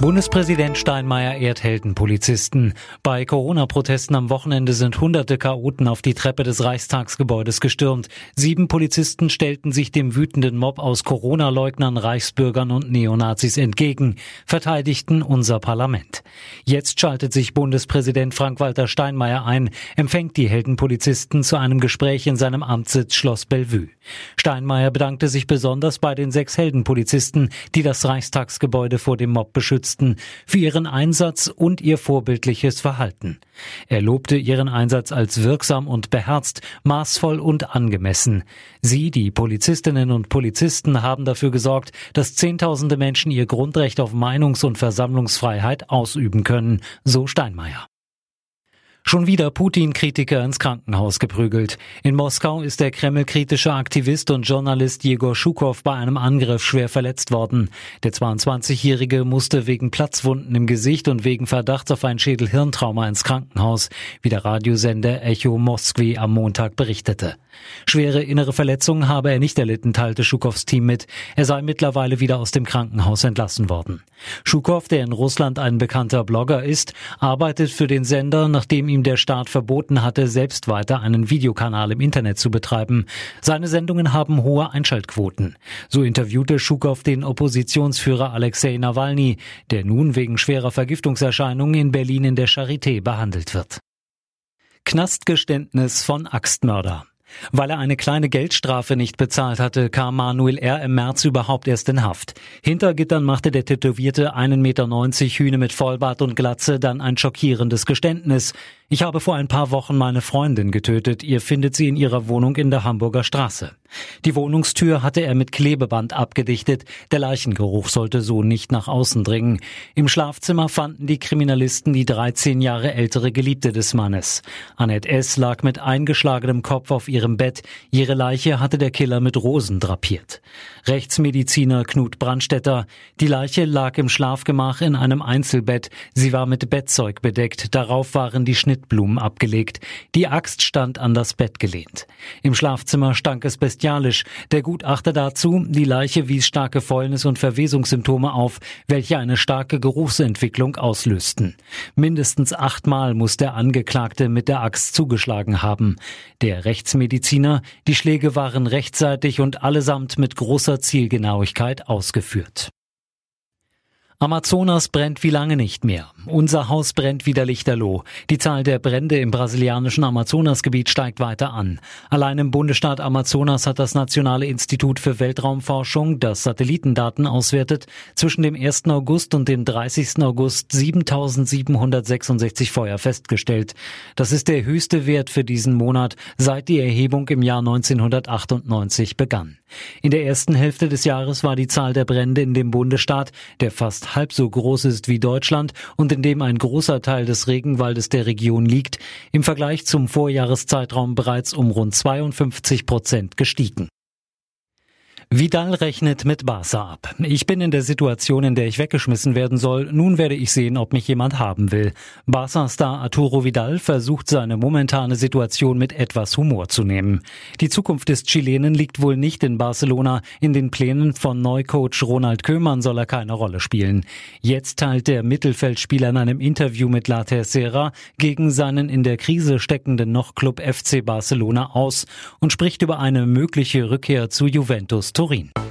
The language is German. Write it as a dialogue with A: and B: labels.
A: Bundespräsident Steinmeier ehrt Heldenpolizisten. Bei Corona-Protesten am Wochenende sind hunderte Chaoten auf die Treppe des Reichstagsgebäudes gestürmt. Sieben Polizisten stellten sich dem wütenden Mob aus Corona-Leugnern, Reichsbürgern und Neonazis entgegen, verteidigten unser Parlament. Jetzt schaltet sich Bundespräsident Frank-Walter Steinmeier ein, empfängt die Heldenpolizisten zu einem Gespräch in seinem Amtssitz Schloss Bellevue. Steinmeier bedankte sich besonders bei den sechs Heldenpolizisten, die das Reichstagsgebäude vor dem Mob beschützten unterstützten, für ihren Einsatz und ihr vorbildliches Verhalten. Er lobte ihren Einsatz als wirksam und beherzt, maßvoll und angemessen. Sie, die Polizistinnen und Polizisten, haben dafür gesorgt, dass Zehntausende Menschen ihr Grundrecht auf Meinungs- und Versammlungsfreiheit ausüben können, so Steinmeier. Schon wieder Putin-Kritiker ins Krankenhaus geprügelt. In Moskau ist der Kreml-kritische Aktivist und Journalist Jegor Schukow bei einem Angriff schwer verletzt worden. Der 22-Jährige musste wegen Platzwunden im Gesicht und wegen Verdachts auf ein Schädel-Hirntrauma ins Krankenhaus, wie der Radiosender Echo Moskwi am Montag berichtete. Schwere innere Verletzungen habe er nicht erlitten, teilte Schukows Team mit. Er sei mittlerweile wieder aus dem Krankenhaus entlassen worden. Schukow, der in Russland ein bekannter Blogger ist, arbeitet für den Sender, nachdem ihm ihm der Staat verboten hatte, selbst weiter einen Videokanal im Internet zu betreiben. Seine Sendungen haben hohe Einschaltquoten. So interviewte Schukow den Oppositionsführer Alexei Nawalny, der nun wegen schwerer Vergiftungserscheinungen in Berlin in der Charité behandelt wird. Knastgeständnis von Axtmörder. Weil er eine kleine Geldstrafe nicht bezahlt hatte, kam Manuel R. im März überhaupt erst in Haft. Hinter Gittern machte der tätowierte 1,90 Meter Hühne mit Vollbart und Glatze dann ein schockierendes Geständnis. Ich habe vor ein paar Wochen meine Freundin getötet. Ihr findet sie in ihrer Wohnung in der Hamburger Straße. Die Wohnungstür hatte er mit Klebeband abgedichtet. Der Leichengeruch sollte so nicht nach außen dringen. Im Schlafzimmer fanden die Kriminalisten die 13 Jahre ältere Geliebte des Mannes. Annette S. lag mit eingeschlagenem Kopf auf ihrem Bett. Ihre Leiche hatte der Killer mit Rosen drapiert. Rechtsmediziner Knut Brandstetter. Die Leiche lag im Schlafgemach in einem Einzelbett. Sie war mit Bettzeug bedeckt. Darauf waren die Schnitt Schnittblumen abgelegt. Die Axt stand an das Bett gelehnt. Im Schlafzimmer stank es bestialisch. Der Gutachter dazu, die Leiche wies starke Fäulnis und Verwesungssymptome auf, welche eine starke Geruchsentwicklung auslösten. Mindestens achtmal muss der Angeklagte mit der Axt zugeschlagen haben. Der Rechtsmediziner, die Schläge waren rechtzeitig und allesamt mit großer Zielgenauigkeit ausgeführt. Amazonas brennt wie lange nicht mehr. Unser Haus brennt wieder lichterloh. Die Zahl der Brände im brasilianischen Amazonasgebiet steigt weiter an. Allein im Bundesstaat Amazonas hat das Nationale Institut für Weltraumforschung, das Satellitendaten auswertet, zwischen dem 1. August und dem 30. August 7766 Feuer festgestellt. Das ist der höchste Wert für diesen Monat, seit die Erhebung im Jahr 1998 begann. In der ersten Hälfte des Jahres war die Zahl der Brände in dem Bundesstaat, der fast halb so groß ist wie Deutschland und in dem ein großer Teil des Regenwaldes der Region liegt, im Vergleich zum Vorjahreszeitraum bereits um rund 52 Prozent gestiegen. Vidal rechnet mit Barca ab. Ich bin in der Situation, in der ich weggeschmissen werden soll. Nun werde ich sehen, ob mich jemand haben will. Barca-Star Arturo Vidal versucht seine momentane Situation mit etwas Humor zu nehmen. Die Zukunft des Chilenen liegt wohl nicht in Barcelona. In den Plänen von Neucoach Ronald Köhmann soll er keine Rolle spielen. Jetzt teilt der Mittelfeldspieler in einem Interview mit La Tercera gegen seinen in der Krise steckenden Noch-Club FC Barcelona aus und spricht über eine mögliche Rückkehr zu Juventus Turin.